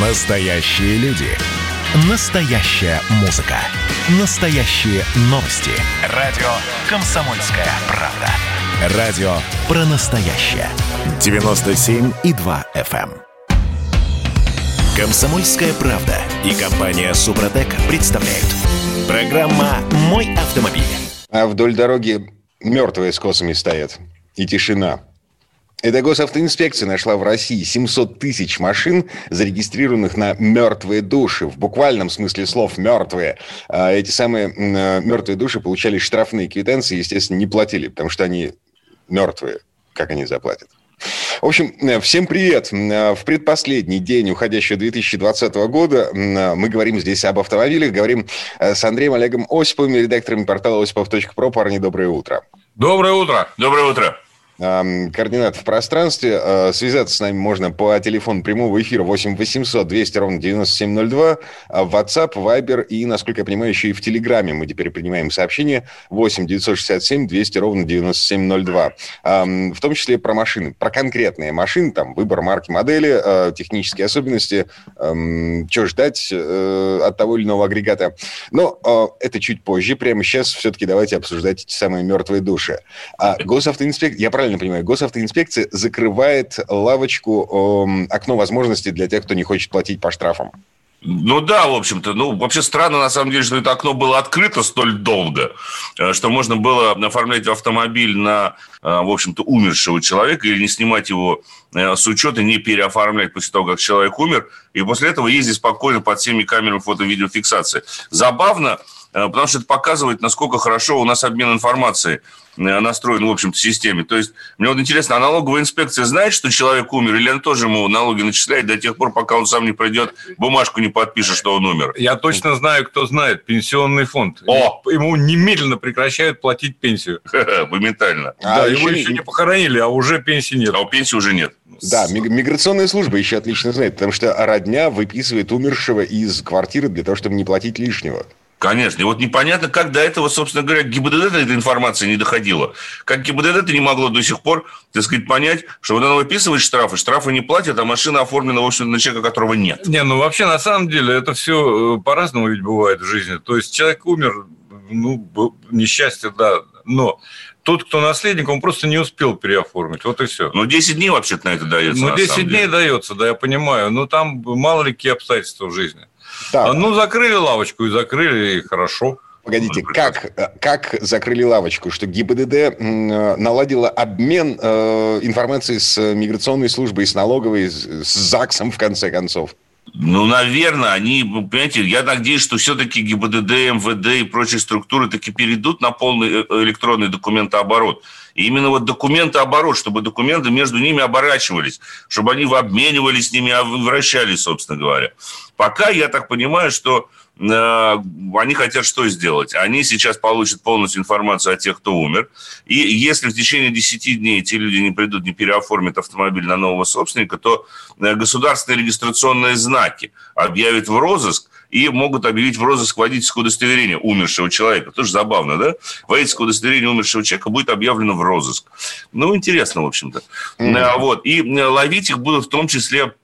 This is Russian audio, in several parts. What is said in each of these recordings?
Настоящие люди. Настоящая музыка. Настоящие новости. Радио «Комсомольская правда». Радио про настоящее. 97,2 FM. эм. «Комсомольская правда» и компания «Супротек» представляют. Программа «Мой автомобиль». А вдоль дороги мертвые с косами стоят. И тишина. Эта госавтоинспекция нашла в России 700 тысяч машин, зарегистрированных на мертвые души. В буквальном смысле слов мертвые. А эти самые мертвые души получали штрафные квитанции, естественно, не платили, потому что они мертвые. Как они заплатят? В общем, э, всем привет. Э, В предпоследний день уходящего 2020 года э, мы говорим здесь об автомобилях, говорим э, с Андреем Олегом Осиповым, редактором портала осипов.про. Парни, доброе утро. Доброе утро. Доброе утро. Координат в пространстве. Э, Связаться с нами можно по телефону прямого эфира 8 800 200 ровно 9702, а в WhatsApp, Viber и, насколько я понимаю, еще и в Телеграме мы теперь принимаем сообщения 8 967 200 ровно 9702. Эм, В том числе про машины, про конкретные машины, там выбор марки, модели, э, технические особенности, что ждать э, от того или иного агрегата. Но это чуть позже. Прямо сейчас все-таки давайте обсуждать эти самые мертвые души. А госавтоинспекция, я правильно понимаю, госавтоинспекция закрывает лавочку, эм, окно возможностей для тех, кто не хочет платить по штрафам. Ну да, в общем-то. Ну, вообще странно, на самом деле, что это окно было открыто столь долго, э, что можно было оформлять автомобиль на, э, в общем-то, умершего человека или не снимать его э, с учета, не переоформлять после того, как человек умер, и после этого ездить спокойно под всеми камерами фото-видеофиксации. Забавно, э, потому что это показывает, насколько хорошо у нас обмен информацией э, настроен, в общем-то, системе. То есть, мне вот интересно, а налоговая инспекция знает, что человек умер, или она тоже ему налоги начисляет до тех пор, пока он сам не пройдет, бумажку не подпишет, что он умер? Я точно знаю, кто знает. Пенсионный фонд. О! Ему немедленно прекращают платить пенсию. Моментально. А да, еще его еще не похоронили, а уже пенсии нет. А у пенсии уже нет. Да, миг- миграционная служба еще отлично знает, потому что родня выписывает умершего из квартиры для того, чтобы не платить лишнего. Конечно. И вот непонятно, как до этого, собственно говоря, ГИБДД эта информация не доходила. Как ГИБДД не могло до сих пор, так сказать, понять, что вот она выписывает штрафы, штрафы не платят, а машина оформлена, в общем, на человека, которого нет. Не, ну вообще на самом деле это все по-разному ведь бывает в жизни. То есть человек умер, ну, несчастье, да, но тот, кто наследник, он просто не успел переоформить. Вот и все. Ну, 10 дней вообще-то на это дается. Ну, на 10 самом дней деле. дается, да, я понимаю. Но там мало ли какие обстоятельства в жизни. Так, А, ну, закрыли лавочку и закрыли, и хорошо. погодите, как, э, как закрыли лавочку? Что ГИБДД э, наладила обмен э, информацией с миграционной службой, с налоговой, с ЗАГСом, в конце концов? Ну, наверное, они, понимаете, я надеюсь, что все-таки ГИБДД, МВД и прочие структуры таки перейдут на полный э, электронный документооборот. И именно вот документооборот, чтобы документы между ними оборачивались, чтобы они обменивались с ними, а вращались, собственно говоря. Пока я так понимаю, что они хотят что сделать? Они сейчас получат полностью информацию о тех, кто умер. И если в течение 10 дней эти люди не придут, не переоформят автомобиль на нового собственника, то э, государственные регистрационные знаки объявят в розыск и могут объявить в розыск водительское удостоверение умершего человека. Тоже забавно, да? Водительское удостоверение умершего человека будет объявлено в розыск. Ну, интересно, в общем-то. Э, Вот. И э, ловить их будут в том числе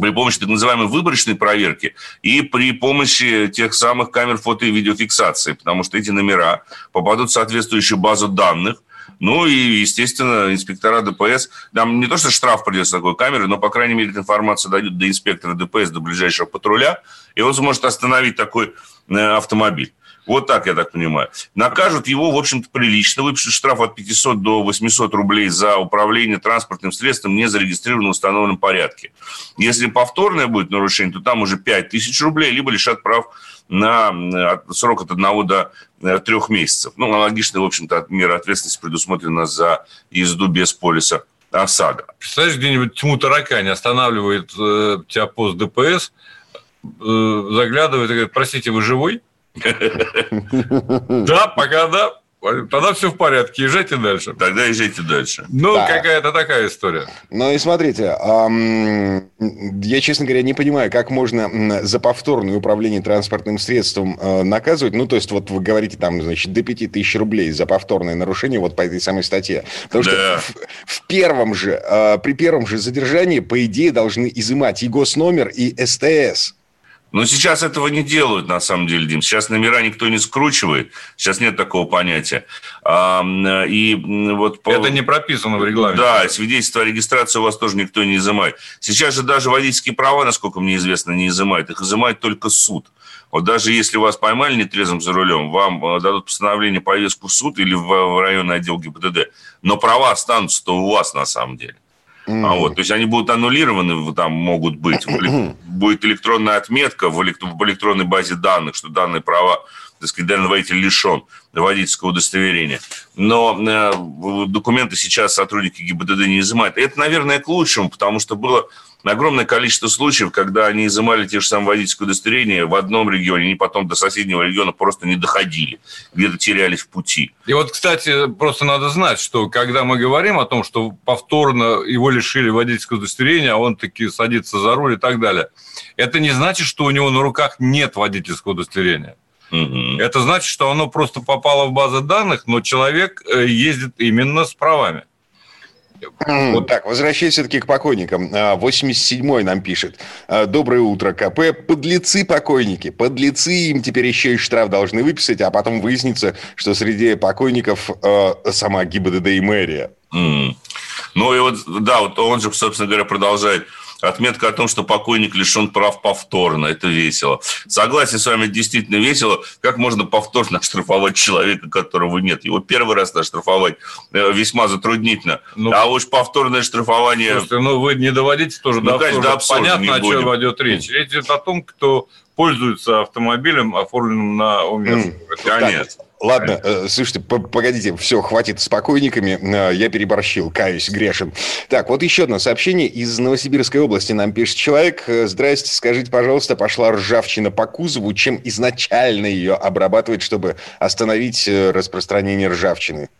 при помощи так называемой выборочной проверки и при помощи тех самых камер фото и видеофиксации, потому что эти номера попадут в соответствующую базу данных, ну и, естественно, инспектора ДПС, нам не то, что штраф придется такой камеры, но, по крайней мере, информация дойдет до инспектора ДПС, до ближайшего патруля, и он сможет остановить такой э, автомобиль. Вот так, я так понимаю. Накажут его, в общем-то, прилично. Выпишут штраф от 500 до 800 рублей за управление транспортным средством, не зарегистрированным в установленном порядке. Если повторное будет нарушение, то там уже 5000 рублей, либо лишат прав на э, срок от 1 до 3 месяцев. Ну, аналогичная, в общем-то, мера ответственности предусмотрена за езду без полиса ОСАГО. Представляешь, где-нибудь тьму таракань останавливает э, тебя пост ДПС, э, заглядывает и говорит, простите, вы живой? Да, пока да. Тогда все в порядке, езжайте дальше. Тогда езжайте дальше. Ну, Да. какая-то такая история. Ну и смотрите, ам, я, честно говоря, не понимаю, как можно за повторное управление транспортным средством э, наказывать. Ну, то есть, вот вы говорите, там, значит, до 5 тысяч рублей за повторное нарушение вот по этой самой статье. Потому да. что в, в первом же, э, при первом же задержании, по идее, должны изымать и госномер, и СТС. Но сейчас этого не делают, на самом деле, Дим. Сейчас номера никто не скручивает. Сейчас нет такого понятия. И вот. Это не прописано в регламенте. Да, свидетельство о регистрации у вас тоже никто не изымает. Сейчас же даже водительские права, насколько мне известно, не изымают. Их изымает только суд. Вот даже если вас поймали нетрезвым за рулем, вам э, дадут постановление повестку в суд или в районный отдел ГИБДД. Но права останутся-то у вас на самом деле. Mm-hmm. А вот, то есть они будут аннулированы, там могут быть. Будет электронная отметка в электронной базе данных, что данные права, так сказать, данный водитель лишен водительского удостоверения. Но э, документы сейчас сотрудники ГИБДД не изымают. Это, наверное, к лучшему, потому что было огромное количество случаев, когда они изымали те же самые водительские удостоверения в одном регионе, и потом до соседнего региона просто не доходили, где-то терялись в пути. И вот, кстати, просто надо знать, что когда мы говорим о том, что повторно его лишили водительского удостоверения, а он таки садится за руль и так далее, это не значит, что у него на руках нет водительского удостоверения. Угу. Это значит, что оно просто попало в базу данных, но человек э, ездит именно с правами. Вот так, возвращаясь все-таки к покойникам. 87-й а, нам пишет. А, Доброе утро, КП. Подлецы покойники. Подлецы им теперь еще и штраф должны выписать, а потом выяснится, что среди покойников э, сама ГИБДД и мэрия. Mm. Ну и вот, да, вот он же, собственно говоря, продолжает Отметка о том, что покойник лишен прав повторно. Это весело. Согласен с вами, действительно весело. Как можно повторно штрафовать человека, которого нет? Его первый раз оштрафовать э, весьма затруднительно. Ну, а уж повторное штрафование... Слушайте, ну вы не доводите тоже ну, до конечно, абсурда. Понятно, о чем идет речь. Речь идет о том, кто пользуется автомобилем, оформленным на умершего. Mm, конечно. Ладно, э, слушайте, погодите, все, хватит с покойниками, э, я переборщил, каюсь, грешен. Так, вот еще одно сообщение из Новосибирской области нам пишет человек. Э, Здрасте, скажите, пожалуйста, пошла ржавчина по кузову, чем изначально ее обрабатывать, чтобы остановить распространение ржавчины?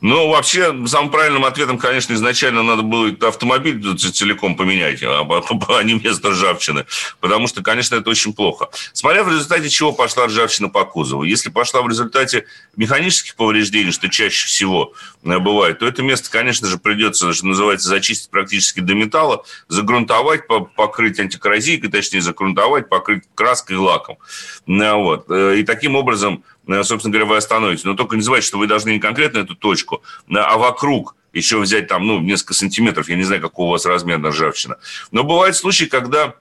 Ну, вообще, самым правильным ответом, конечно, изначально надо было автомобиль целиком поменять, а, не место ржавчины. Потому что, конечно, это очень плохо. Смотря в результате чего пошла ржавчина по кузову. Если пошла в результате механических повреждений, что чаще всего э, бывает, то это место, конечно же, придется, что называется, зачистить практически до металла, загрунтовать, покрыть антикоррозийкой, точнее, загрунтовать, покрыть краской и лаком. Э, вот. Э, и таким образом собственно говоря, вы остановите. Но только не забывайте, что вы должны не конкретно эту точку, а вокруг еще взять там, ну, несколько сантиметров. Я не знаю, какого у вас размера ржавчина. Но бывают случаи, когда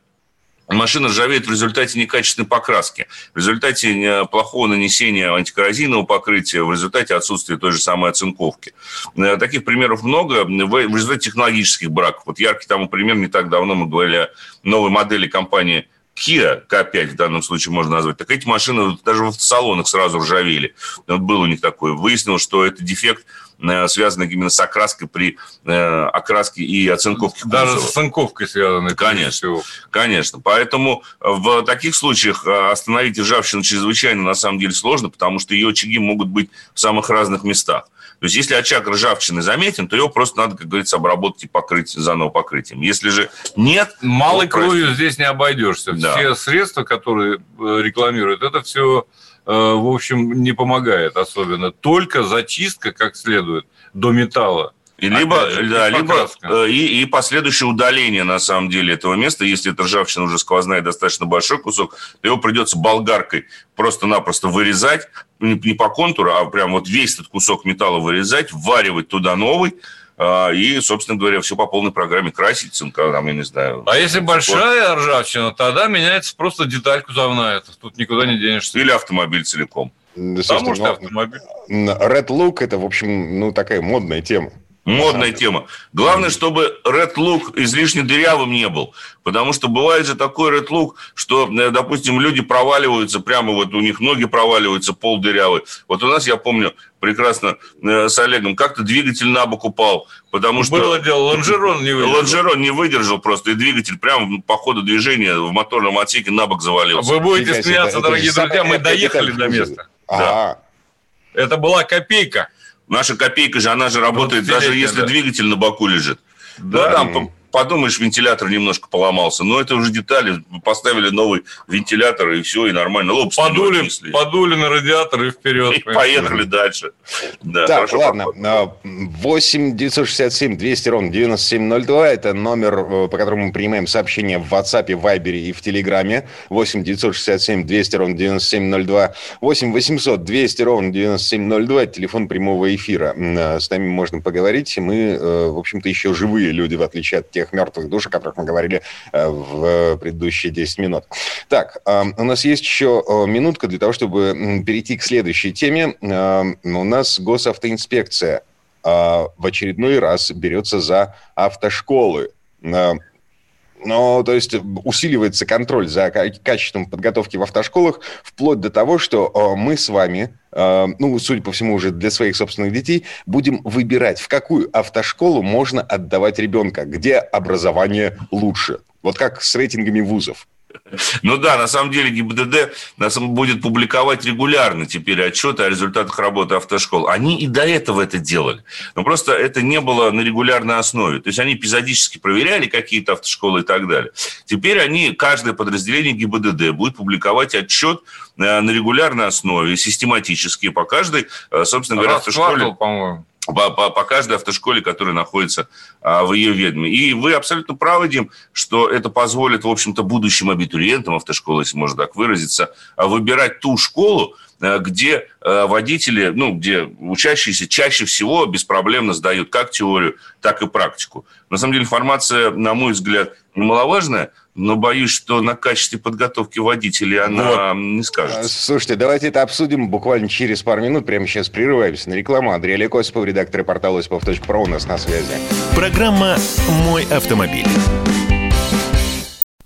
машина ржавеет в результате некачественной покраски, в результате э, плохого нанесения антикоррозийного покрытия, в результате отсутствия той же самой оцинковки. Э, таких примеров много. В результате технологических браков. Вот яркий тому пример, не так давно мы говорили о новой модели компании Kia K5 в данном случае можно назвать, так эти машины даже в салонах сразу ржавели. Был у них такой. Выяснилось, что это дефект э, связан именно с окраской при э, окраске и оцинковке Даже кузова. с оцинковкой связаны. Конечно, конечно. Поэтому в таких случаях э, остановить ржавчину чрезвычайно на самом деле сложно, потому что ее очаги могут быть в самых разных местах. То есть, если очаг ржавчины заметен, то его просто надо, как говорится, обработать и покрыть заново покрытием. Если же нет... Малой кровью здесь не обойдешься. Да. Все средства, которые э, рекламируют, это все, э, в общем, не помогает особенно. Только зачистка как следует до металла и либо, же, да, либо э, и, и последующее удаление, на самом деле, этого места. Если это ржавчина уже сквозная, достаточно большой кусок, то его придется болгаркой просто-напросто вырезать, не, не по контуру, а прям вот весь этот кусок металла вырезать, вваривать туда новый, а, и, собственно говоря, все по полной программе красить, цинка, там, я не знаю. А если большая ржавчина, тогда меняется просто деталь кузовная, тут никуда не денешься. Или автомобиль целиком. Потому что автомобиль. Red Look – это, в общем, ну, такая модная тема. Модная тема. Главное, чтобы Red Look излишне дырявым не был. Потому что бывает же такой Red Look, что, э, допустим, люди проваливаются, прямо вот у них ноги проваливаются, пол дырявый. Вот у нас, я помню, прекрасно э, с Олегом, как-то двигатель на бок упал, потому что... Было дело, лонжерон не выдержал. Лонжерон не выдержал просто, и двигатель прямо по ходу движения в моторном отсеке на бок завалился. Вы будете смеяться, дорогие друзья, мы доехали до места. Да. Это была копейка. Наша копейка же, она же работает, даже если двигатель на боку лежит. Да. Ну, там подумаешь, вентилятор немножко поломался. Но это уже детали. Поставили новый вентилятор, и все, и нормально. Лоб подули, подули на радиатор и вперед. И поехали дальше. Да, так, ладно. 8 967 200 ровно 9702. Это номер, э, по которому мы принимаем сообщения в WhatsApp, Viber и в Телеграме. 8 967 200 ровно 9702. 8 800 200 ровно 9702. Это телефон прямого эфира. Э, с нами можно поговорить. Мы, э, в общем-то, еще живые люди, в отличие от тех мертвых душ, о которых мы говорили в предыдущие 10 минут. Так, у нас есть еще минутка для того, чтобы перейти к следующей теме. У нас госавтоинспекция в очередной раз берется за автошколы. Ну, то есть усиливается контроль за качеством подготовки в автошколах, вплоть до того, что мы с вами, ну, судя по всему, уже для своих собственных детей, будем выбирать, в какую автошколу можно отдавать ребенка, где образование лучше. Вот как с рейтингами вузов. Ну да, на самом деле ГИБДД нас будет публиковать регулярно теперь отчеты о результатах работы автошкол. Они и до этого это делали. Но просто это не было на регулярной основе. То есть они эпизодически проверяли какие-то автошколы и так далее. Теперь они, каждое подразделение ГИБДД будет публиковать отчет э, на регулярной основе, систематически по каждой, э, собственно говоря, автошколе. по-моему по, по, по каждой автошколе, которая находится а, в ее ведоме. И вы абсолютно правы, Дим, что это позволит, в общем-то, будущим абитуриентам автошколы, если можно так выразиться, а, выбирать ту школу, где а, водители, ну, где учащиеся чаще всего беспроблемно сдают как теорию, так и практику. На самом деле информация, на мой взгляд, немаловажная, но боюсь, что на качестве подготовки водителей она вот. не скажется. Слушайте, давайте это обсудим буквально через пару минут. Прямо сейчас прерываемся на рекламу. Андрей Олег Осипов, редактор портала осипов.про у нас на связи. Программа «Мой автомобиль».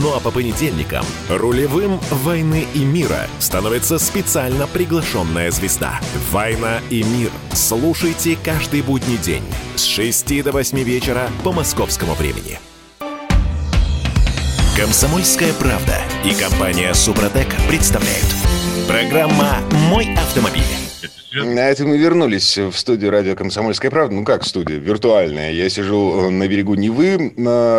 Ну а по понедельникам рулевым «Войны и мира» становится специально приглашенная звезда. «Война и мир». Слушайте каждый будний день с 6 до 8 вечера по московскому времени. Комсомольская правда и компания «Супротек» представляют. Программа «Мой автомобиль». На этом мы вернулись в студию радио «Комсомольская правда». Ну, как студия? Виртуальная. Я сижу на берегу Невы,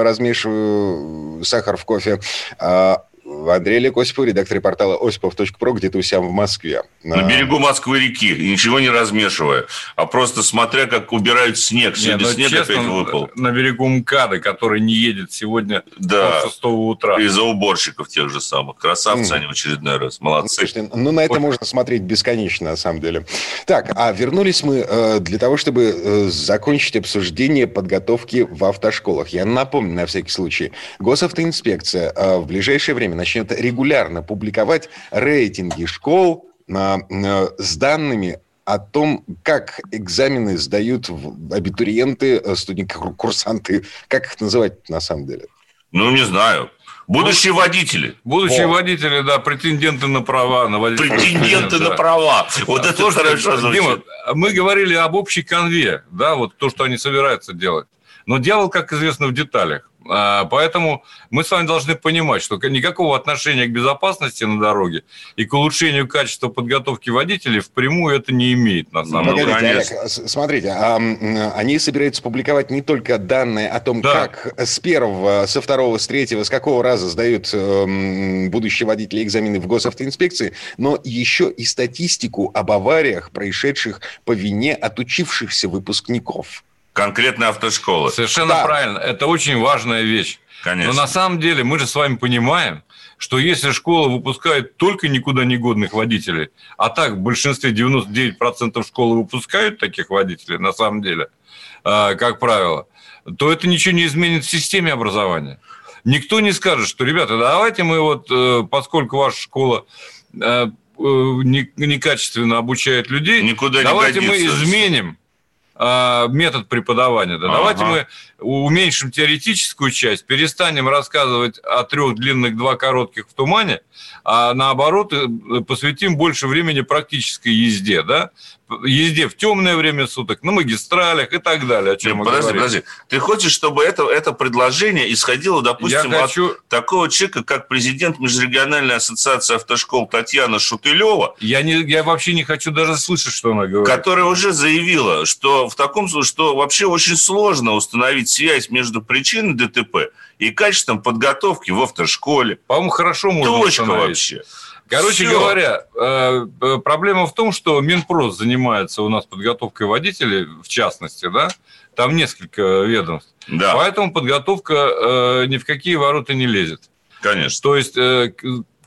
размешиваю сахар в кофе. А Андрей Олег Осипов, редактор портала осипов.про, где-то у себя в Москве. На а... берегу Москвы-реки, ничего не размешивая, а просто смотря, как убирают снег. Сегодня не, ну, снег честно, опять выпал. На берегу МКАДа, который не едет сегодня да. с 6 утра. Из-за уборщиков тех же самых. Красавцы mm. они в очередной раз. Молодцы. Слушайте, ну, на это Ой. можно смотреть бесконечно, на самом деле. Так, а вернулись мы э, для того, чтобы э, закончить обсуждение подготовки в автошколах. Я напомню, на всякий случай, госавтоинспекция э, в ближайшее время начнет регулярно публиковать рейтинги школ с данными о том, как экзамены сдают абитуриенты, э, студенты, курсанты, как их называть на самом деле? Ну, не знаю. Будущие водители. Будущие О. водители, да, претенденты на права. На претенденты на права. Вот это хорошо звучит. Дима, мы говорили об общей конве, да, вот то, что они собираются делать. Но делал, как известно, в деталях. А, поэтому мы с вами должны понимать, что никакого отношения к безопасности на дороге и к улучшению качества подготовки водителей впрямую это не имеет, на самом Погодите, деле. Олег, с- смотрите, они собираются публиковать не только данные о том, Да. как с первого, со второго, с третьего, с какого раза сдают будущие водители экзамены в госавтоинспекции, но еще и статистику об авариях, происшедших по вине отучившихся выпускников. Конкретно автошколы. Совершенно Да. правильно. Это очень важная вещь. Конечно. Но на самом деле мы же с вами понимаем, что если школа выпускает только никуда не годных водителей, а так в большинстве 99% школы выпускают таких водителей, на самом деле, а, как правило, то это ничего не изменит в системе образования. Никто не скажет, что, ребята, давайте мы вот, э, поскольку ваша школа э, э, не- некачественно обучает людей, Никуда не давайте мы годится. изменим а, метод преподавания. Да, Ага. Давайте мы уменьшим теоретическую часть, перестанем рассказывать о трех длинных, два коротких в тумане, а наоборот э, посвятим больше времени практической езде, да? Езде в темное время суток, на магистралях и так далее, о чем мы подожди, говорим. подожди. Ты хочешь, чтобы это, это предложение исходило, допустим, Я от хочу, такого человека, как президент Межрегиональной ассоциации автошкол Татьяна Шутылева, я, не, я вообще не хочу даже слышать, что она говорит. которая уже заявила, что в таком случае, что вообще очень сложно установить связь между причиной ДТП и качеством подготовки в автошколе. По-моему, хорошо можно Точка установить. вообще. Короче Всё. говоря, э, э, проблема в том, что Минпрос занимается у нас подготовкой водителей, в частности, да, там несколько ведомств. Да, Поэтому подготовка э, ни в какие ворота не лезет. конечно. То есть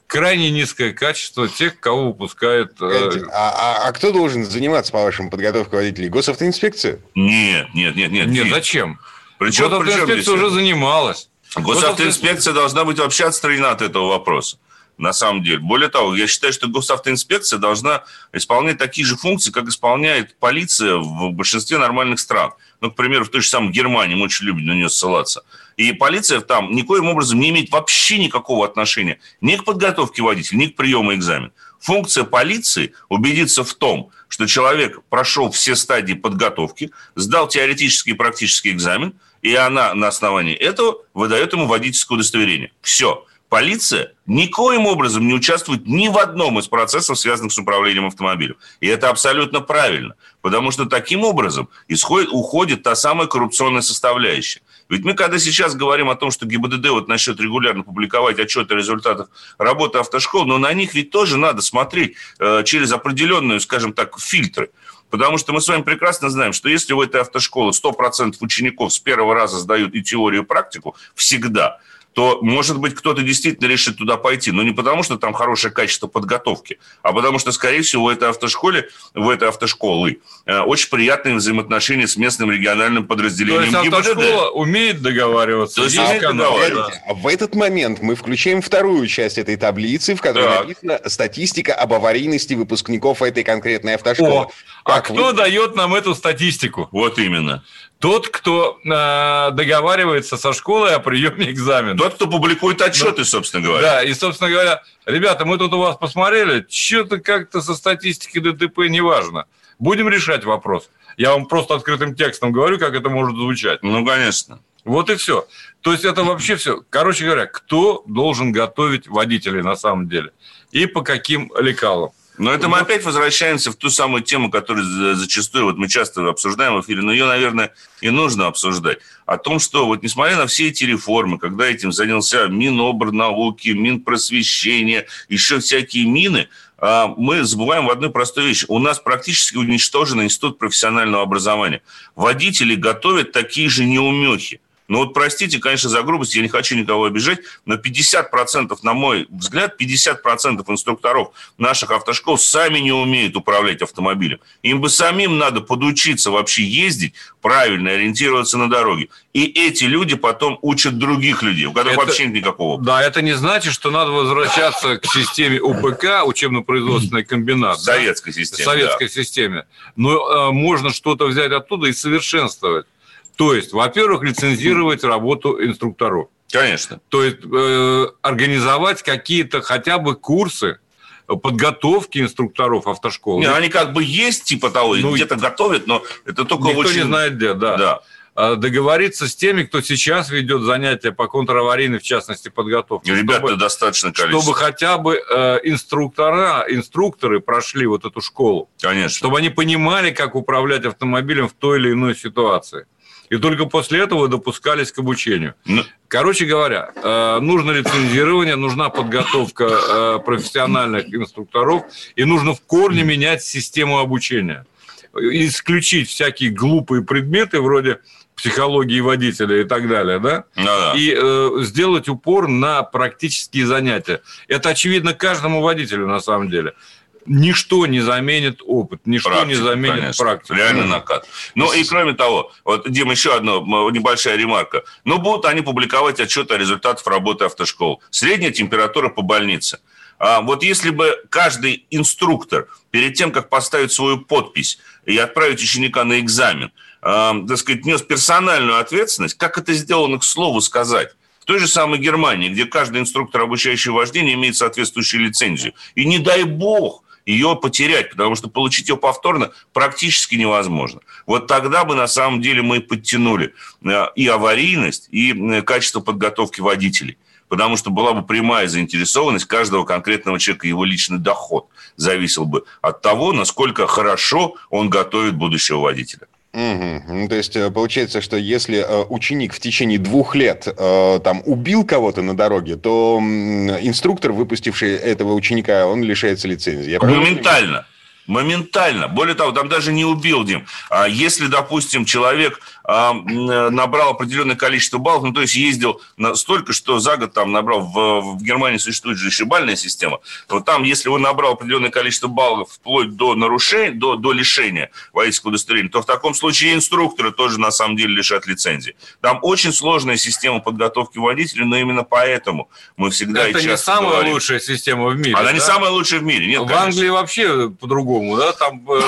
крайне низкое качество тех, кого выпускает... э, А, а- а кто должен заниматься, по-вашему, подготовкой водителей? Госавтоинспекция? Нет, нет, нет, нет. Нет, зачем? Причем, причем Госавтоинспекция уже это? занималась. Госавтоинспекция должна быть вообще отстранена от этого вопроса. На самом деле. Более того, я считаю, что госавтоинспекция должна исполнять такие же функции, как исполняет полиция в большинстве нормальных стран. Ну, к примеру, в той же самой Германии, мы очень любим на нее ссылаться. И полиция там никоим образом не имеет вообще никакого отношения ни к подготовке водителя, ни к приему экзамена. Функция полиции убедиться в том, что человек прошел все стадии подготовки, сдал теоретический и практический экзамен, и она на основании этого выдает ему водительское удостоверение. Все. Полиция никоим образом не участвует ни в одном из процессов, связанных с управлением автомобилем. И это абсолютно правильно, потому что таким образом исходит, уходит та самая коррупционная составляющая. Ведь мы, когда сейчас говорим о том, что ГИБДД вот начнет регулярно публиковать отчеты о результатах работы автошкол, но на них ведь тоже надо смотреть э, через определенную, скажем так, фильтры. Потому что мы с вами прекрасно знаем, что если у этой автошколы 100% учеников с первого раза сдают и теорию, и практику, всегда, то, может быть, кто-то действительно решит туда пойти. Но не потому, что там хорошее качество подготовки, а потому что, скорее всего, в этой автошколе, в этой автошколы э, очень приятные взаимоотношения с местным региональным То подразделением есть ГИБДД. автошкола умеет договариваться. То есть умеет договариваться. А в этот момент мы включаем вторую часть этой таблицы, в которой Так. написана статистика об аварийности выпускников этой конкретной автошколы. О, а Как кто вы- дает нам эту статистику? Вот именно. Тот, кто э, договаривается со школой о приеме экзамена. Тот, кто публикует отчеты, собственно говоря. Да, и, собственно говоря, ребята, мы тут у вас посмотрели, что-то как-то со статистикой ДТП неважно. Будем решать вопрос. Я вам просто открытым текстом говорю, как это может звучать. Ну, конечно. Вот и все. То есть это вообще все. Короче говоря, кто должен готовить водителей на самом деле? И по каким лекалам? Но это мы опять возвращаемся в ту самую тему, которую за- зачастую вот мы часто обсуждаем в эфире, но ее, наверное, и нужно обсуждать. О том, что вот несмотря на все эти реформы, когда этим занялся Минобрнауки, Минпросвещение, еще всякие мины, а, мы забываем в одной простой вещи. У нас практически уничтожен институт профессионального образования. Водители готовят такие же неумехи. Ну вот простите, конечно, за грубость, я не хочу никого обижать, но 50%, на мой взгляд, 50% инструкторов наших автошкол сами не умеют управлять автомобилем. Им бы самим надо подучиться вообще ездить, правильно ориентироваться на дороге. И эти люди потом учат других людей, у которых Это- вообще нет никакого. Да, это не значит, что надо возвращаться к системе УПК, учебно-производственный комбинат. В да? советской системе. советской системе. Но э, можно что-то взять оттуда и совершенствовать. То есть, во-первых, лицензировать работу инструкторов. Конечно. То есть э, организовать какие-то хотя бы курсы подготовки инструкторов автошкол. Не, они как бы есть типа того, Ну, где-то готовят, но это только Никто очень... не знает где, да. Да. э, договориться с теми, кто сейчас ведет занятия по контраварийной, в частности, подготовке. Ребята чтобы, достаточно количество. Чтобы хотя бы э, инструктора, инструкторы прошли вот эту школу. Конечно. Чтобы они понимали, как управлять автомобилем в той или иной ситуации. И только после этого допускались к обучению. Короче говоря, э, нужно лицензирование, нужна подготовка э, профессиональных инструкторов, и нужно в корне менять систему обучения. Исключить всякие глупые предметы вроде психологии водителя и так далее, да? Ну, да. И э, сделать упор на практические занятия. Это очевидно каждому водителю на самом деле ничто не заменит опыт, ничто практику, не заменит конечно. практику. Реально накат. Ну и кроме того, вот, Дим, еще одна небольшая ремарка. Ну, будут они публиковать отчеты о результатах работы автошкол. Средняя температура по больнице. А вот если бы каждый инструктор перед тем, как поставить свою подпись и отправить ученика на экзамен, э, так сказать, нес персональную ответственность, как это сделано, к слову сказать, в той же самой Германии, где каждый инструктор, обучающий вождение, имеет соответствующую лицензию. И не дай бог, ее потерять, потому что получить ее повторно практически невозможно. Вот тогда бы на самом деле мы подтянули э, и аварийность, и качество подготовки водителей. Потому что была бы прямая заинтересованность каждого конкретного человека, его личный доход зависел бы от того, насколько хорошо он готовит будущего водителя. Угу. Ну, то есть э, получается, что если э, ученик в течение двух лет э, там убил кого-то на дороге, то инструктор, выпустивший этого ученика, он лишается лицензии. Я Моментально. Моментально. Более того, там даже не убил, Дим. А если, допустим, человек набрал определенное количество баллов, ну, то есть ездил столько, что за год там набрал, в, в Германии существует же еще бальная система, то там, если он набрал определенное количество баллов вплоть до нарушения, до, до лишения водительского удостоверения, то в таком случае инструкторы тоже на самом деле лишат лицензии. Там очень сложная система подготовки водителей, но именно поэтому мы всегда Это не самая говорим. лучшая система в мире. Она да? не самая лучшая в мире. Нет, в конечно. Англии вообще по-другому да, там э,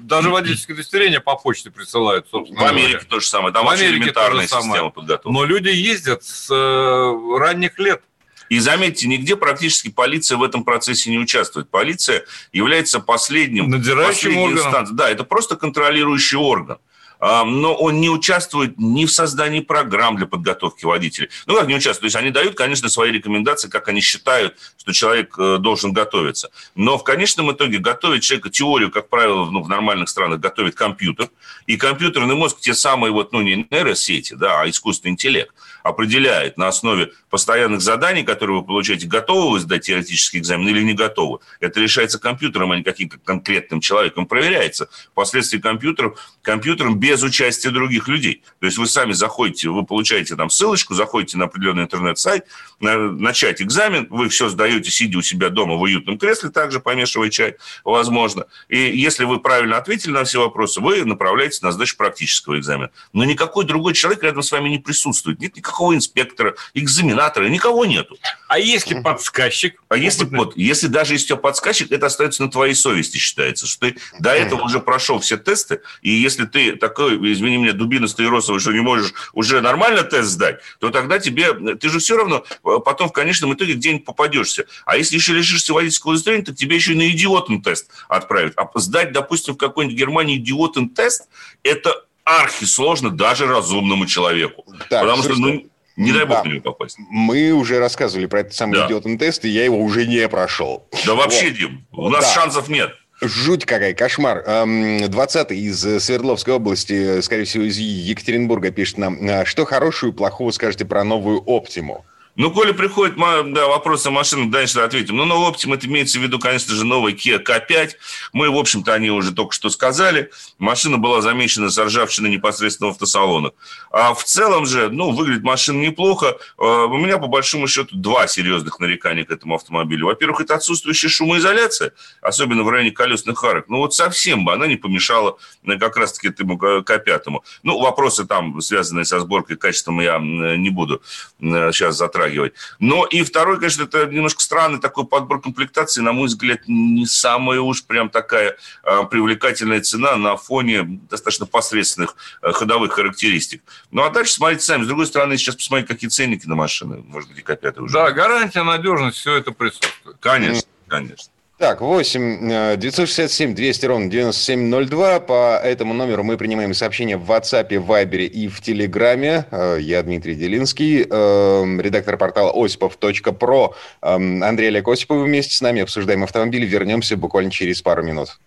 даже водительское удостоверение по почте присылают, собственно. В Америке. То же самое, там в очень Америке элементарная система подготовки. Но люди ездят с э, ранних лет. И заметьте, нигде практически полиция в этом процессе не участвует. Полиция является последним, Надзирающим органом. Инстанцией. Да, это просто контролирующий орган но он не участвует ни в создании программ для подготовки водителей. Ну, как не участвует? То есть они дают, конечно, свои рекомендации, как они считают, что человек э, должен готовиться. Но в конечном итоге готовить человека теорию, как правило, ну, в нормальных странах готовит компьютер. И компьютерный мозг, те самые вот, ну, не нейросети, да, а искусственный интеллект, определяет на основе постоянных заданий, которые вы получаете, готовы вы сдать теоретический экзамен или не готовы. Это решается компьютером, а не каким-то конкретным человеком. Проверяется впоследствии компьютером, компьютером без участия других людей. То есть вы сами заходите, вы получаете там ссылочку, заходите на определенный интернет-сайт, начать экзамен, вы все сдаете, сидя у себя дома в уютном кресле, также помешивая чай, возможно. И если вы правильно ответили на все вопросы, вы направляетесь на сдачу практического экзамена. Но никакой другой человек рядом с вами не присутствует. Нет никакого инспектора, экзаменатора, никого нету. А если подсказчик? А если, вот, если даже есть у тебя подсказчик, это остается на твоей совести, считается, что ты до этого уже прошел все тесты, и если ты такой, извини меня, дубинастый и росовый, что не можешь уже нормально тест сдать, то тогда тебе, ты же все равно э, потом в конечном итоге где-нибудь попадешься. А если еще лишишься водительского удостоверения, то тебе еще и на идиотный тест отправят. А сдать, допустим, в какой-нибудь Германии идиотный тест, это архи сложно даже разумному человеку. Так, Потому что, ну, не дай бог да. на попасть. Мы уже рассказывали про этот самый да. идиотный тест, и я его уже не прошел. Да вообще, вот. Дим, у нас да. шансов нет. Жуть какая, кошмар. 20-й из Свердловской области, скорее всего, из Екатеринбурга пишет нам, «А что хорошую и плохого скажете про новую «Оптиму»? Ну, коли приходит да, вопрос о машинах, дальше ответим. Ну, на Optima это имеется в виду, конечно же, новый Kia K5. Мы, в общем-то, они уже только что сказали. Машина была замечена с ржавчиной непосредственно в автосалонах. А в целом же, ну, выглядит машина неплохо. А, у меня, по большому счету, два серьезных нарекания к этому автомобилю. Во-первых, это отсутствующая шумоизоляция, особенно в районе колесных арок. Ну, вот совсем бы она не помешала э, как раз-таки этому К5. Ну, вопросы там, связанные со сборкой, качеством, я не буду сейчас затрагивать затрагивать. Но и второй, конечно, это немножко странный такой подбор комплектации, на мой взгляд, не самая уж прям такая э, привлекательная цена на фоне достаточно посредственных э, ходовых характеристик. Ну, а дальше смотрите сами. С другой стороны, сейчас посмотрите, какие ценники на машины. Может быть, и уже. Да, гарантия, надежность, все это присутствует. Конечно, конечно. Так, 8 967 200 ровно 9702. По этому номеру мы принимаем сообщения в WhatsApp, Viber и в Телеграме. Э, я Дмитрий Делинский, э, редактор портала осипов.про. Эм, Андрей Олег Осипов вместе с нами обсуждаем автомобили. Вернемся буквально через пару минут.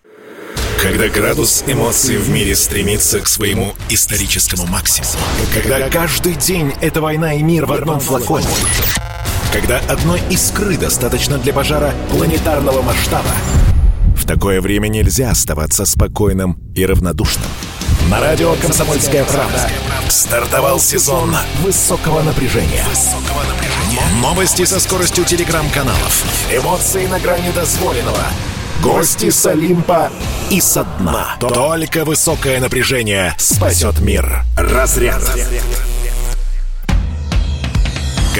Когда градус эмоций в мире стремится к своему историческому максимуму. Когда каждый день — это война и мир в одном флаконе. Когда одной искры достаточно для пожара планетарного масштаба. В такое время нельзя оставаться спокойным и равнодушным. На радио «Комсомольская правда» стартовал сезон высокого напряжения. Новости со скоростью телеграм-каналов. Эмоции на грани дозволенного. Гости с Олимпа и со дна. Только высокое напряжение спасет мир. Разряд.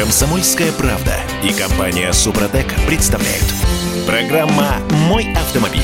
Комсомольская правда и компания Супротек представляют. Программа «Мой автомобиль».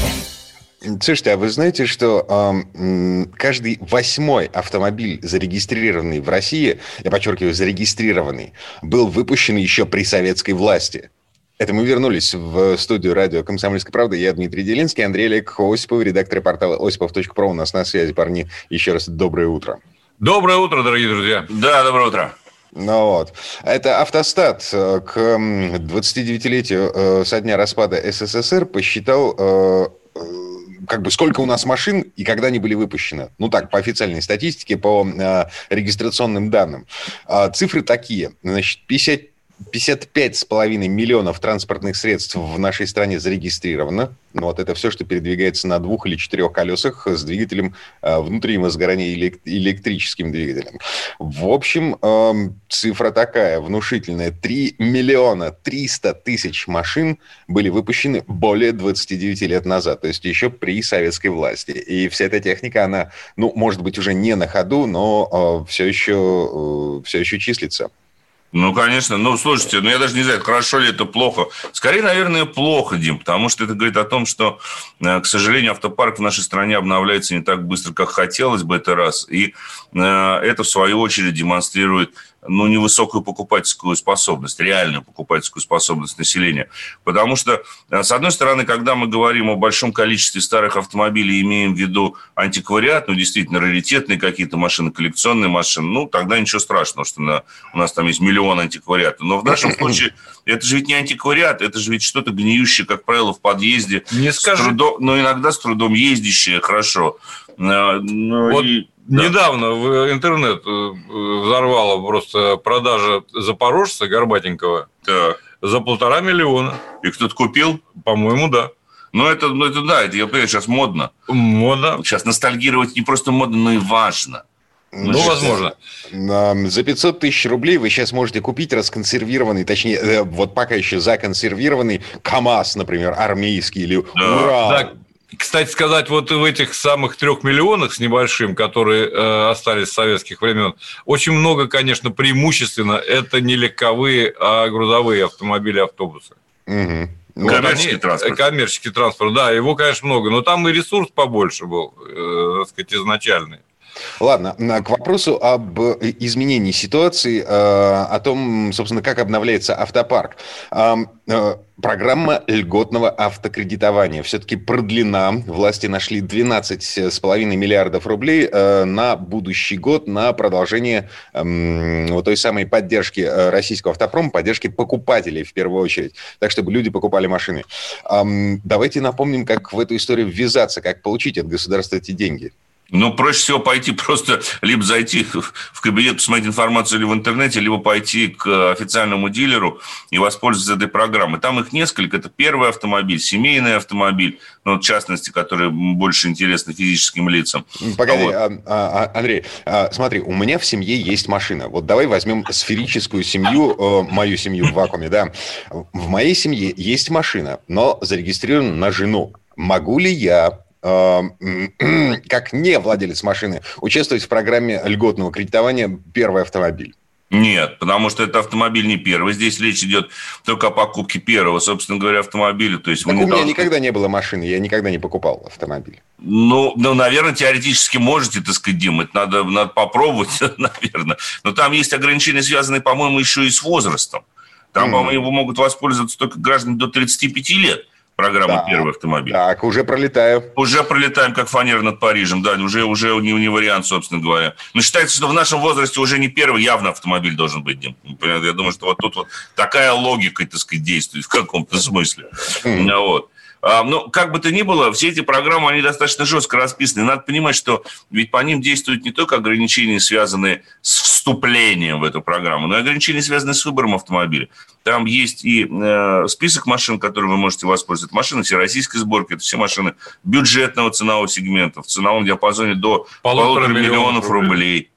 Слушайте, а вы знаете, что э, каждый восьмой автомобиль, зарегистрированный в России, я подчеркиваю, зарегистрированный, был выпущен еще при советской власти. Это мы вернулись в студию радио «Комсомольская правда». Я Дмитрий Делинский, Андрей Олег Осипов, редактор портала осипов.про. У нас на связи, парни. Еще раз доброе утро. Доброе утро, дорогие друзья. Да, доброе утро. Ну вот. Это автостат э, к 29-летию э, со дня распада СССР посчитал э, как бы сколько у нас машин и когда они были выпущены. Ну так, по официальной статистике, по э, регистрационным данным. Э, цифры такие. Значит, 50 55,5 миллионов транспортных средств в нашей стране зарегистрировано. Ну, вот это все, что передвигается на двух или четырех колесах с двигателем э, внутреннего сгорания электрическим двигателем. В общем, э, цифра такая, внушительная. 3 миллиона 300 тысяч машин были выпущены более 29 лет назад, то есть еще при советской власти. И вся эта техника, она, ну, может быть, уже не на ходу, но э, все, еще, э, все еще числится. Ну, конечно. Ну, слушайте, ну я даже не знаю, хорошо ли это плохо. Скорее, наверное, плохо, Дим, потому что это говорит о том, что, э, к сожалению, автопарк в нашей стране обновляется не так быстро, как хотелось бы, это раз. И э, это, в свою очередь, демонстрирует ну, невысокую покупательскую способность, реальную покупательскую способность населения. Потому что, э, с одной стороны, когда мы говорим о большом количестве старых автомобилей, имеем в виду антиквариат, ну, действительно, раритетные какие-то машины, коллекционные машины, ну, тогда ничего страшного, что на, у нас там есть миллион антиквариата. Но в нашем случае это же ведь не антиквариат, это же ведь что-то гниющее, как правило, в подъезде. Не. Трудом, но иногда с трудом ездящее, хорошо. Э, ну, вот и да. Недавно в интернет э, взорвала просто продажа запорожца Горбатенького так. за полтора миллиона. И кто-то купил? По-моему, да. Ну, это, ну, это да, это, я понимаю, сейчас модно. Модно. Сейчас ностальгировать не просто модно, но и важно. Ну, ну возможно. За 500 тысяч рублей вы сейчас можете купить расконсервированный, точнее, э, вот пока еще законсервированный КАМАЗ, например, армейский или да. Урал. Да, кстати сказать, вот в этих самых трех миллионах с небольшим, которые э, остались с советских времен, очень много, конечно, преимущественно это не легковые, а грузовые автомобили, автобусы. Угу. Вот коммерческий они, транспорт. Коммерческий транспорт, да, его, конечно, много, но там и ресурс побольше был, э, так сказать, изначальный. Ладно, к вопросу об изменении ситуации, э, о том, собственно, как обновляется автопарк. Э, программа льготного автокредитования все-таки продлена. Власти нашли 12,5 миллиардов рублей э, на будущий год на продолжение вот той самой поддержки российского автопрома, поддержки покупателей в первую очередь, так чтобы люди покупали машины. Давайте напомним, как в эту историю ввязаться, как получить от государства эти деньги. Ну, проще всего пойти просто либо зайти в кабинет, посмотреть информацию или в интернете, либо пойти к официальному дилеру и воспользоваться этой программой. Там их несколько. Это первый автомобиль, семейный автомобиль, ну, в частности, который больше интересны физическим лицам. Погоди, вот. А, а, а, Андрей, смотри, у меня в семье есть машина. Вот давай возьмем сферическую семью, э, мою семью в вакууме, да. В моей семье есть машина, но зарегистрирована на жену. Могу ли я как не владелец машины, участвовать в программе льготного кредитования «Первый автомобиль»? Нет, потому что это автомобиль не первый. Здесь речь идет только о покупке первого, собственно говоря, автомобиля. То есть так у меня должны... никогда не было машины, я никогда не покупал автомобиль. Ну, ну, наверное, теоретически можете, так сказать, Дим, это надо, надо попробовать, наверное. Но там есть ограничения, связанные, по-моему, еще и с возрастом. Там, mm-hmm. по-моему, могут воспользоваться только граждане до 35 лет программа да. «Первый автомобиль». Так, уже пролетаю. Уже пролетаем, как фанер над Парижем, да, уже, уже не, не вариант, собственно говоря. Но считается, что в нашем возрасте уже не первый явно автомобиль должен быть, Дим. Я думаю, что вот тут вот такая логика, так сказать, действует в каком-то смысле. Mm. Вот. А, ну, как бы то ни было, все эти программы, они достаточно жестко расписаны. Надо понимать, что ведь по ним действуют не только ограничения, связанные с вступлением в эту программу, но и ограничения, связанные с выбором автомобиля. Там есть и э, список машин, которыми вы можете воспользоваться. Машины всероссийской сборки, это все машины бюджетного ценового сегмента, в ценовом диапазоне до полутора, миллионов, миллионов рублей. рублей.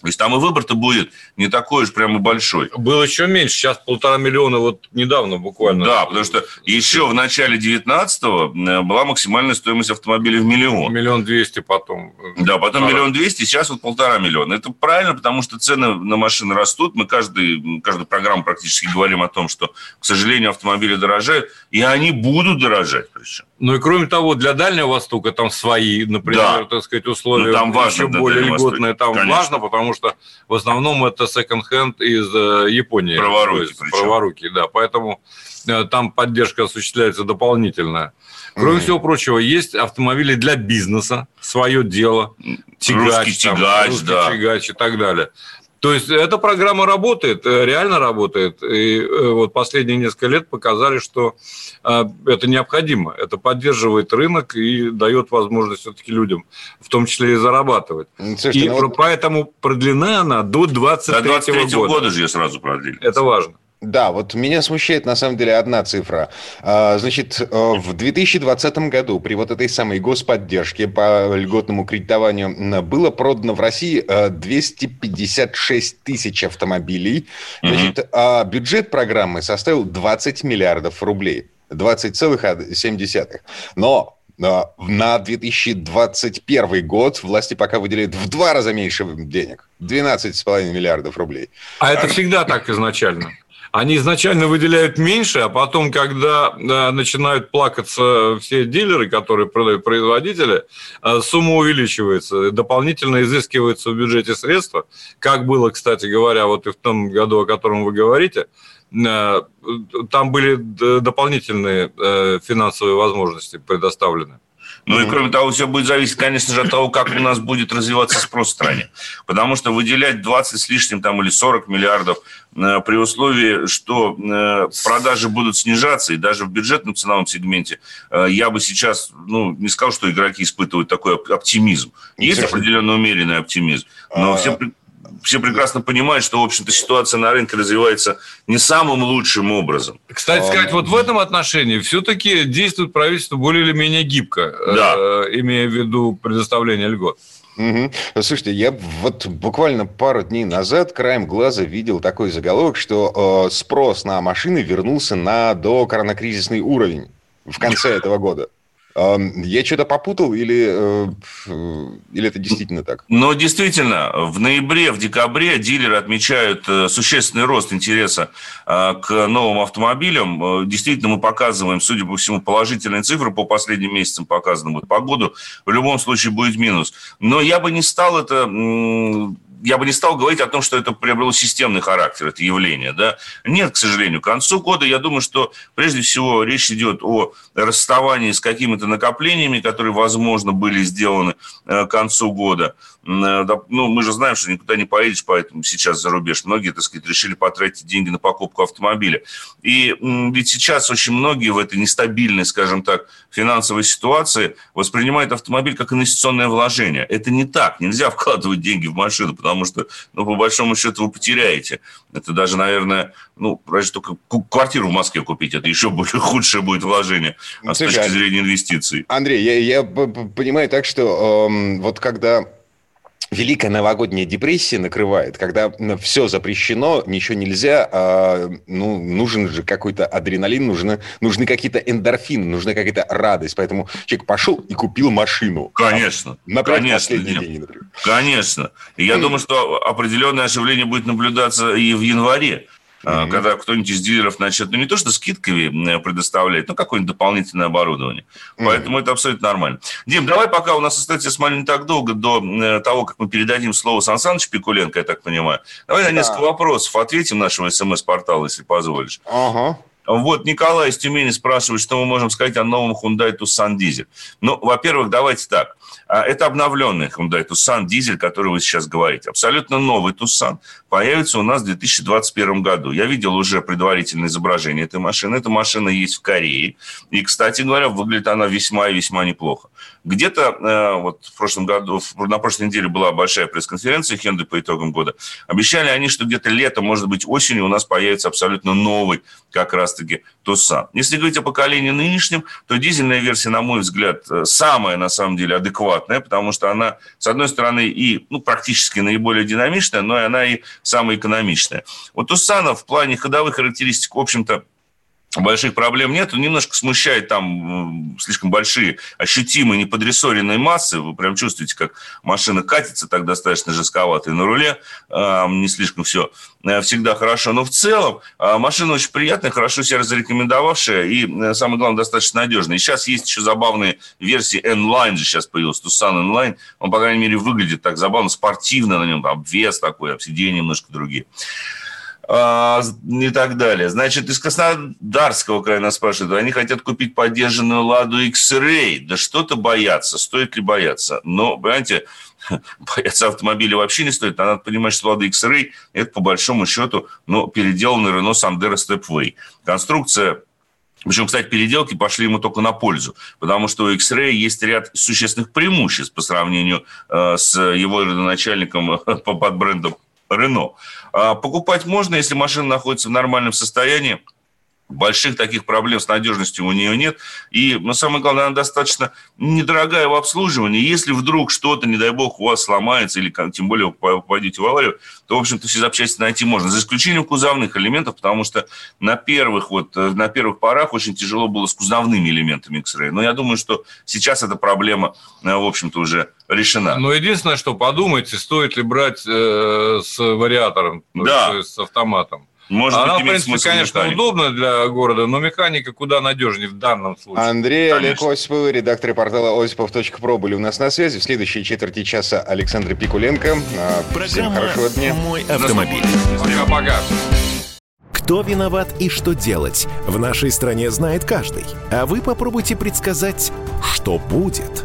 То есть там и выбор-то будет не такой уж прямо большой. Было еще меньше, сейчас полтора миллиона вот недавно буквально. Да, потому что еще в начале 19-го э, была максимальная стоимость автомобиля в миллион. Миллион двести потом. Да, потом а миллион двести, сейчас вот полтора миллиона. Это правильно, потому что цены на машины растут. Мы каждый, каждую программу практически говорим о том, что, к сожалению, автомобили дорожают, и они будут дорожать причем. Ну и кроме того, для Дальнего Востока там свои, например, да. так сказать, условия ну, там важно, еще более льготные. Там Конечно. важно, потому что в основном это секонд-хенд из э, Японии. Праворуки, Праворуки, да. Поэтому э, там поддержка осуществляется дополнительная. Кроме mm. всего прочего, есть автомобили для бизнеса, свое дело, тягач, русский там, тягач, русский да. тягач и так далее. То есть эта программа работает, э, реально работает. И э, вот последние несколько лет показали, что э, это необходимо. Это поддерживает рынок и дает возможность все-таки людям, в том числе и зарабатывать. Слушайте, и ну... поэтому продлена она до 23 до 23 года. года же ее сразу продлили. Это важно. Да, вот меня смущает на самом деле одна цифра. А, значит, э, в 2020 году при вот этой самой господдержке по льготному кредитованию было продано в России 256 э, тысяч автомобилей. Значит, а бюджет программы составил 20 миллиардов рублей. 20,7. Но э, на 2021 год власти пока выделяют в два раза меньше денег. 12,5 миллиардов рублей. А это всегда так изначально? Они изначально выделяют меньше, а потом, когда да, начинают плакаться все дилеры, которые продают производители, э, сумма увеличивается, дополнительно изыскиваются в бюджете средства, как было, кстати говоря, вот и в том году, о котором вы говорите, э, там были дополнительные э, финансовые возможности предоставлены. Ну mm-hmm. и кроме того, все будет зависеть, конечно же, от того, как у нас будет развиваться спрос в стране. Потому что выделять 20 с лишним там, или 40 миллиардов э, при условии, что э, продажи будут снижаться, и даже в бюджетном ценовом сегменте, э, я бы сейчас ну, не сказал, что игроки испытывают такой оптимизм. Есть определенно умеренный оптимизм, но а... все все прекрасно понимают, что, в общем-то, ситуация на рынке развивается не самым лучшим образом. Кстати сказать, вот в этом отношении все-таки действует правительство более или менее гибко, да. э, имея в виду предоставление льгот. Угу. Слушайте, я вот буквально пару дней назад краем глаза видел такой заголовок, что э, спрос на машины вернулся на до коронакризисный уровень в конце этого года. Я что-то попутал или, э, или это действительно так? Но действительно, в ноябре, в декабре дилеры отмечают э, существенный рост интереса э, к новым автомобилям. Действительно, мы показываем, судя по всему, положительные цифры по последним месяцам показаны. Вот погоду в любом случае будет минус. Но я бы не стал это я бы не стал говорить о том, что это приобрело системный характер, это явление. Да? Нет, к сожалению. К концу года, я думаю, что прежде всего речь идет о расставании с какими-то накоплениями, которые, возможно, были сделаны э, к концу года. Э, ну, мы же знаем, что никуда не поедешь, поэтому сейчас за рубеж. Многие, так сказать, решили потратить деньги на покупку автомобиля. И ведь сейчас очень многие в этой нестабильной, скажем так, финансовой ситуации воспринимают автомобиль как инвестиционное вложение. Это не так. Нельзя вкладывать деньги в машину, потому что, ну, по большому счету, вы потеряете. Это даже, наверное, ну, разве только квартиру в Москве купить, это еще более худшее будет вложение ну, с точки зрения инвестиций. Андрей, я, я понимаю так, что э, вот когда Великая новогодняя депрессия накрывает, когда все запрещено, ничего нельзя, а, ну, нужен же какой-то адреналин, нужны, нужны какие-то эндорфины, нужна какая-то радость. Поэтому человек пошел и купил машину. Конечно. Например, конечно, последние деньги, например. Конечно. И я думаю, что определенное оживление будет наблюдаться и в январе. Mm-hmm. Когда кто-нибудь из дилеров начнет, ну, не то, что скидками предоставлять, но какое-нибудь дополнительное оборудование. Mm-hmm. Поэтому это абсолютно нормально. Дим, давай пока у нас остается с не так долго до э, того, как мы передадим слово Сан Санычу Пикуленко, я так понимаю. Давай на несколько вопросов ответим нашего смс-портала, если позволишь. Ага. Вот Николай из Тюмени спрашивает, что мы можем сказать о новом Hyundai Tucson дизель. Ну, во-первых, давайте так. А, это обновленный Hyundai Tucson дизель, который вы сейчас говорите. Абсолютно новый Tucson появится у нас в 2021 году. Я видел уже предварительное изображение этой машины. Эта машина есть в Корее. И, кстати говоря, выглядит она весьма и весьма неплохо. Где-то э, вот в прошлом году, на прошлой неделе была большая пресс-конференция Hyundai по итогам года. Обещали они, что где-то летом, может быть, осенью у нас появится абсолютно новый как раз-таки Tucson. Если говорить о поколении нынешнем, то дизельная версия, на мой взгляд, э, самая, на самом деле, адекватная, потому что она, с одной стороны, и ну, практически наиболее динамичная, но и она и самая экономичная. У Tucson в плане ходовых характеристик, в общем-то, больших проблем нет. Немножко смущает там слишком большие ощутимые неподрессоренные массы. Вы прям чувствуете, как машина катится так достаточно жестковато и на руле не слишком все э, всегда хорошо. Но в целом э, машина очень приятная, хорошо себя зарекомендовавшая и, э, самое главное, достаточно надежная. И сейчас есть еще забавные версии N-Line же сейчас появился, Tucson N-Line. Он, по крайней мере, выглядит так забавно, спортивно на нем, обвес такой, сиденья немножко другие а, и так далее. Значит, из Краснодарского края нас спрашивают, они хотят купить поддержанную «Ладу X-Ray». Да что-то бояться, стоит ли бояться? Но, понимаете, бояться автомобиля вообще не стоит. А надо понимать, что «Лада X-Ray» – это, по большому счету, ну, переделанный Renault Sandero Stepway. Конструкция причем, кстати, переделки пошли ему только на пользу, потому что у X-Ray есть ряд существенных преимуществ по сравнению э, с его родоначальником под брендом Рено. А покупать можно, если машина находится в нормальном состоянии. Больших таких проблем с надежностью у нее нет. И, но самое главное, она достаточно недорогая в обслуживании. Если вдруг что-то, не дай бог, у вас сломается или тем более попадете в аварию, то, в общем-то, все запчасти найти можно. За исключением кузовных элементов, потому что на первых, вот, э, на первых порах очень тяжело было с кузовными элементами X-Ray. Но я думаю, что сейчас эта проблема, э, в общем-то, уже решена. Но единственное, что подумайте, стоит ли брать э, с вариатором, да. есть с автоматом. Может Она, быть, в принципе, смысл конечно, механику. удобна для города, но механика куда надежнее в данном случае. Андрей Олег Конечно. Осипов, редакторы портала осипов.про были у нас на связи. В следующей четверти часа Александр Пикуленко. А, Всем Программа хорошего дня. «Мой автомобиль». Пока-пока. Кто виноват и что делать, в нашей стране знает каждый. А вы попробуйте предсказать, что будет.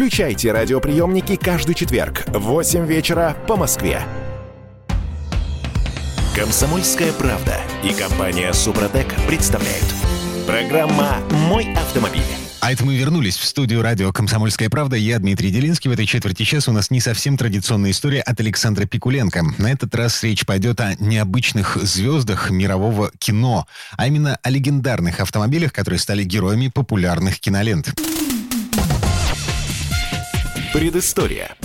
Включайте радиоприемники каждый четверг в 8 вечера по Москве. Комсомольская правда и компания Супротек представляют. Программа «Мой автомобиль». А это мы вернулись в студию радио «Комсомольская правда». Я Дмитрий Делинский. В этой четверти часа у нас не совсем традиционная история от Александра Пикуленко. На этот раз речь пойдет о необычных звездах мирового кино, а именно о легендарных автомобилях, которые стали героями популярных кинолент. Предыстория.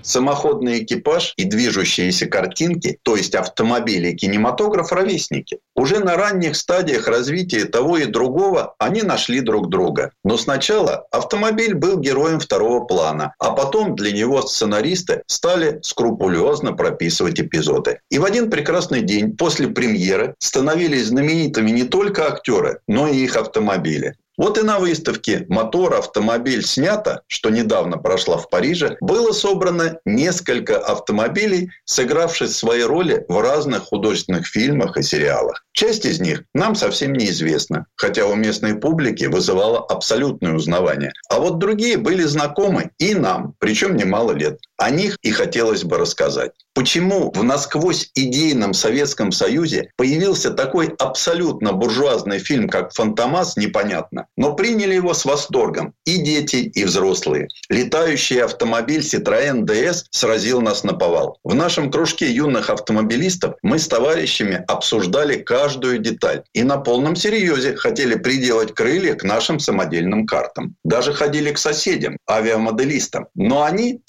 Самоходный экипаж и движущиеся картинки, то есть автомобили и кинематограф, ровесники. Уже на ранних стадиях развития того и другого они нашли друг друга. Но сначала автомобиль был героем второго плана, а потом для него сценаристы стали скрупулезно прописывать эпизоды. И в один прекрасный день после премьеры становились знаменитыми не только актеры, но и их автомобили. Вот и на выставке «Мотор, автомобиль снято», что недавно прошла в Париже, было собрано несколько автомобилей, сыгравших свои роли в разных художественных фильмах и сериалах. Часть из них нам совсем неизвестна, хотя у местной публики вызывала абсолютное узнавание. А вот другие были знакомы и нам, причем немало лет. О них и хотелось бы рассказать. Почему в насквозь идейном Советском Союзе появился такой абсолютно буржуазный фильм, как «Фантомас», непонятно. Но приняли его с восторгом и дети, и взрослые. Летающий автомобиль Citroën DS сразил нас на повал. В нашем кружке юных автомобилистов мы с товарищами обсуждали каждую деталь. И на полном серьезе хотели приделать крылья к нашим самодельным картам. Даже ходили к соседям, авиамоделистам. Но они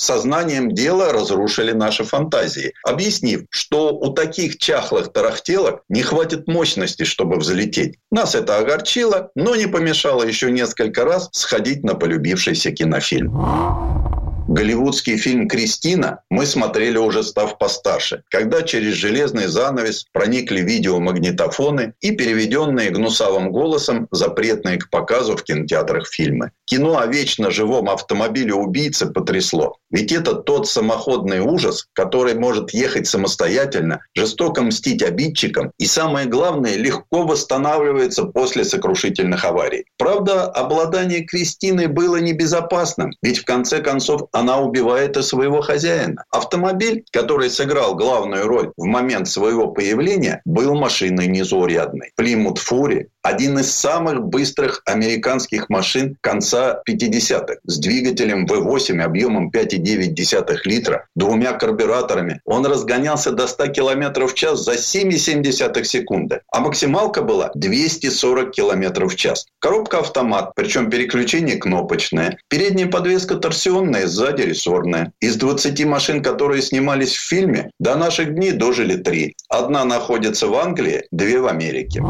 сознанием дела разрушили наши фантазии объяснив, что у таких чахлых тарахтелок не хватит мощности, чтобы взлететь. Нас это огорчило, но не помешало еще несколько раз сходить на полюбившийся кинофильм. Голливудский фильм «Кристина» мы смотрели уже став постарше, когда через железный занавес проникли видеомагнитофоны и переведенные гнусавым голосом запретные к показу в кинотеатрах фильмы. Кино о вечно живом автомобиле убийцы потрясло. Ведь это тот самоходный ужас, который может ехать самостоятельно, жестоко мстить обидчикам и, самое главное, легко восстанавливается после сокрушительных аварий. Правда, обладание Кристиной было небезопасным, ведь в конце концов она убивает и своего хозяина. Автомобиль, который сыграл главную роль в момент своего появления, был машиной незаурядной. Плимут Фури один из самых быстрых американских машин конца 50-х с двигателем V8 объемом 5,9 литра, двумя карбюраторами. Он разгонялся до 100 км в час за 7,7 секунды, а максималка была 240 км в час. Коробка автомат, причем переключение кнопочное. Передняя подвеска торсионная, сзади рессорная. Из 20 машин, которые снимались в фильме, до наших дней дожили три. Одна находится в Англии, две в Америке.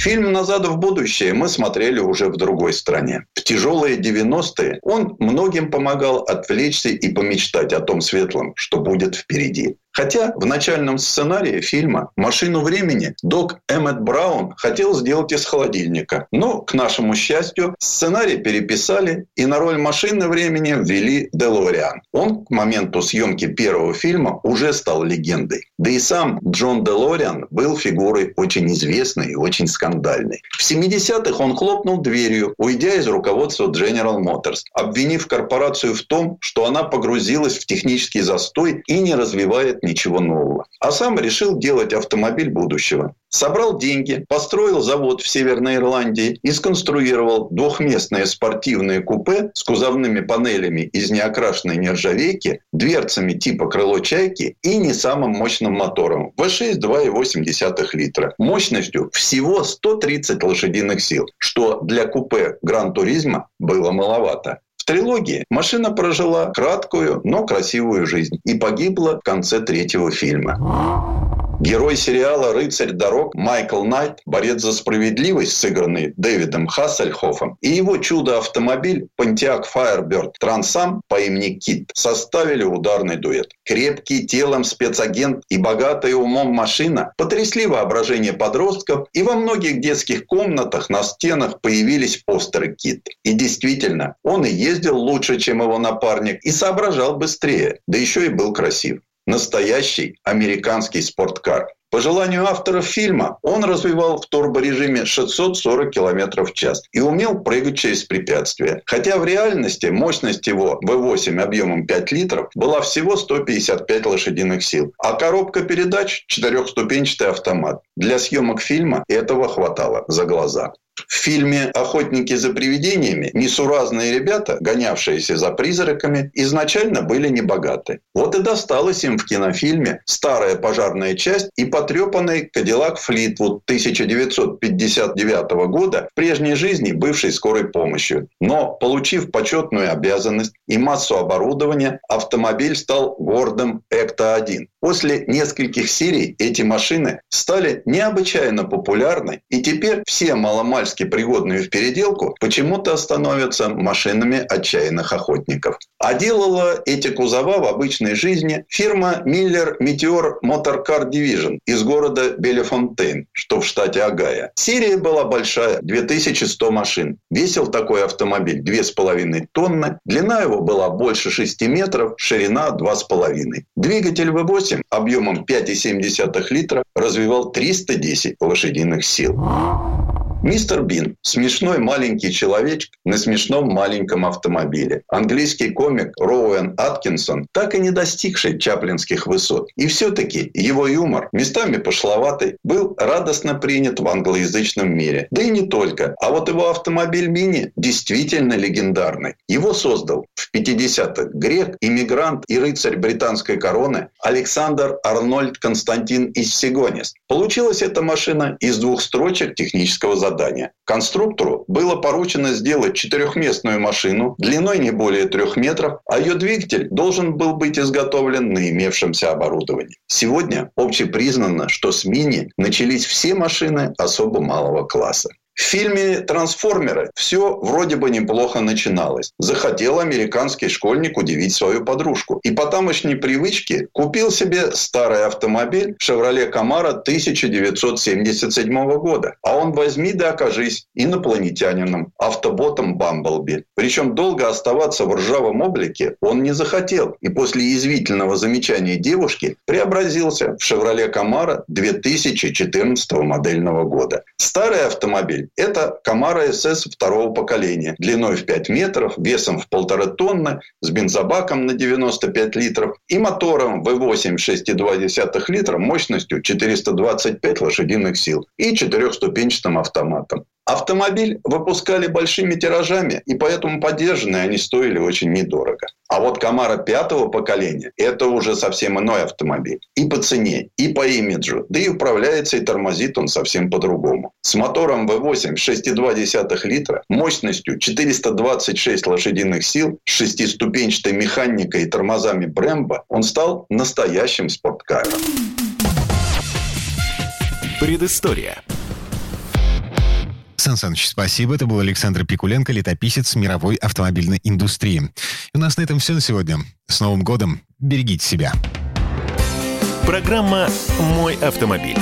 Фильм «Назад в будущее» мы смотрели уже в другой стране. В тяжелые 90-е он многим помогал отвлечься и помечтать о том светлом, что будет впереди. Хотя в начальном сценарии фильма «Машину времени» док Эммет Браун хотел сделать из холодильника. Но, к нашему счастью, сценарий переписали и на роль машины времени ввели Делориан. Он к моменту съемки первого фильма уже стал легендой. Да и сам Джон Делориан был фигурой очень известной и очень скандальной. В 70-х он хлопнул дверью, уйдя из руководства General Motors, обвинив корпорацию в том, что она погрузилась в технический застой и не развивает ничего нового. А сам решил делать автомобиль будущего. Собрал деньги, построил завод в Северной Ирландии и сконструировал двухместное спортивное купе с кузовными панелями из неокрашенной нержавейки, дверцами типа крыло чайки и не самым мощным мотором V6 2,8 литра мощностью всего 130 лошадиных сил, что для купе Гран-туризма было маловато трилогии машина прожила краткую, но красивую жизнь и погибла в конце третьего фильма. Герой сериала «Рыцарь дорог» Майкл Найт, борец за справедливость, сыгранный Дэвидом Хассельхофом, и его чудо-автомобиль Pontiac Firebird Трансам по имени Кит составили ударный дуэт. Крепкий телом спецагент и богатая умом машина потрясли воображение подростков, и во многих детских комнатах на стенах появились постеры Кит. И действительно, он и ездил лучше, чем его напарник, и соображал быстрее, да еще и был красив настоящий американский спорткар. По желанию авторов фильма он развивал в турборежиме 640 км в час и умел прыгать через препятствия. Хотя в реальности мощность его V8 объемом 5 литров была всего 155 лошадиных сил, а коробка передач – четырехступенчатый автомат. Для съемок фильма этого хватало за глаза. В фильме «Охотники за привидениями» несуразные ребята, гонявшиеся за призраками, изначально были небогаты. Вот и досталось им в кинофильме старая пожарная часть и потрепанный Кадиллак Флитвуд 1959 года, в прежней жизни бывший скорой помощью. Но, получив почетную обязанность и массу оборудования, автомобиль стал гордым Экта-1. После нескольких серий эти машины стали необычайно популярны, и теперь все маломальски пригодные в переделку почему-то становятся машинами отчаянных охотников. А делала эти кузова в обычной жизни фирма Miller Meteor Motor Car Division из города Белефонтейн, что в штате Агая. Серия была большая, 2100 машин. Весил такой автомобиль 2,5 тонны, длина его была больше 6 метров, ширина 2,5. Двигатель V8 8 объемом 5,7 литра развивал 310 лошадиных сил. Мистер Бин – смешной маленький человечек на смешном маленьком автомобиле. Английский комик Роуэн Аткинсон, так и не достигший чаплинских высот. И все-таки его юмор, местами пошловатый, был радостно принят в англоязычном мире. Да и не только. А вот его автомобиль Мини действительно легендарный. Его создал в 50-х грек, иммигрант и рыцарь британской короны Александр Арнольд Константин Иссигонис. Получилась эта машина из двух строчек технического задания. Конструктору было поручено сделать четырехместную машину длиной не более трех метров, а ее двигатель должен был быть изготовлен на имевшемся оборудовании. Сегодня общепризнано, что с Мини начались все машины особо малого класса. В фильме «Трансформеры» все вроде бы неплохо начиналось. Захотел американский школьник удивить свою подружку. И по тамошней привычке купил себе старый автомобиль «Шевроле Камара» 1977 года. А он возьми да окажись инопланетянином, автоботом Бамблби. Причем долго оставаться в ржавом облике он не захотел. И после язвительного замечания девушки преобразился в «Шевроле Камара» 2014 модельного года. Старый автомобиль это Камара СС второго поколения, длиной в 5 метров, весом в полторы тонны, с бензобаком на 95 литров и мотором V8 6,2 литра мощностью 425 лошадиных сил и четырехступенчатым автоматом. Автомобиль выпускали большими тиражами, и поэтому поддержанные они стоили очень недорого. А вот Камара пятого поколения – это уже совсем иной автомобиль. И по цене, и по имиджу. Да и управляется и тормозит он совсем по-другому. С мотором V8 6,2 литра, мощностью 426 лошадиных сил, шестиступенчатой механикой и тормозами Brembo, он стал настоящим спорткаром. Предыстория. Сан Саныч, спасибо. Это был Александр Пикуленко, летописец мировой автомобильной индустрии. И у нас на этом все на сегодня. С Новым годом! Берегите себя! Программа «Мой автомобиль».